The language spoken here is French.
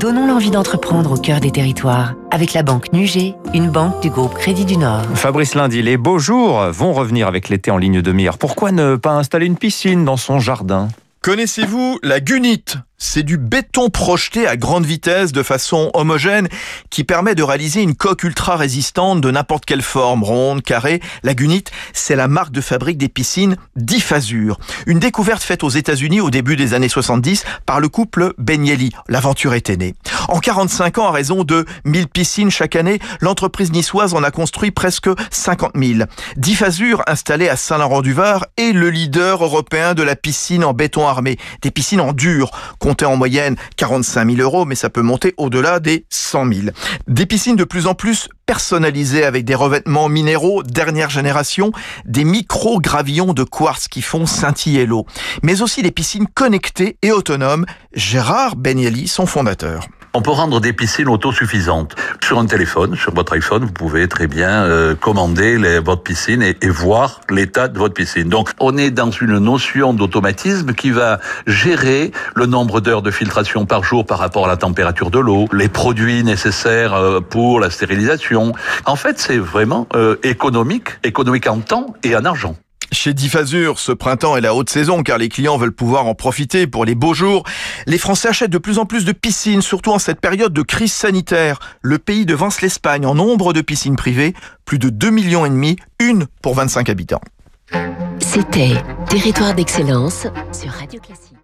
Donnons l'envie d'entreprendre au cœur des territoires avec la banque Nugé, une banque du groupe Crédit du Nord. Fabrice Lundi, les beaux jours vont revenir avec l'été en ligne de mire. Pourquoi ne pas installer une piscine dans son jardin? Connaissez-vous la gunite? C'est du béton projeté à grande vitesse de façon homogène qui permet de réaliser une coque ultra résistante de n'importe quelle forme, ronde, carrée. La gunite, c'est la marque de fabrique des piscines Diffasure. Une découverte faite aux États-Unis au début des années 70 par le couple Benielli. L'aventure était née. En 45 ans, à raison de 1000 piscines chaque année, l'entreprise niçoise en a construit presque 50 000. Diffasure, installée à Saint-Laurent-du-Var, est le leader européen de la piscine en béton armé. Des piscines en dur compter en moyenne 45 000 euros, mais ça peut monter au-delà des 100 000. Des piscines de plus en plus personnalisées avec des revêtements minéraux dernière génération, des micro-gravillons de quartz qui font scintiller l'eau, mais aussi des piscines connectées et autonomes. Gérard Benielli, son fondateur. On peut rendre des piscines autosuffisantes. Sur un téléphone, sur votre iPhone, vous pouvez très bien euh, commander les, votre piscine et, et voir l'état de votre piscine. Donc, on est dans une notion d'automatisme qui va gérer le nombre d'heures de filtration par jour par rapport à la température de l'eau, les produits nécessaires euh, pour la stérilisation. En fait, c'est vraiment euh, économique, économique en temps et en argent. Chez Diffasure, ce printemps est la haute saison car les clients veulent pouvoir en profiter pour les beaux jours. Les Français achètent de plus en plus de piscines, surtout en cette période de crise sanitaire. Le pays devance l'Espagne en nombre de piscines privées, plus de 2 millions une pour 25 habitants. C'était Territoire d'excellence sur Radio Classique.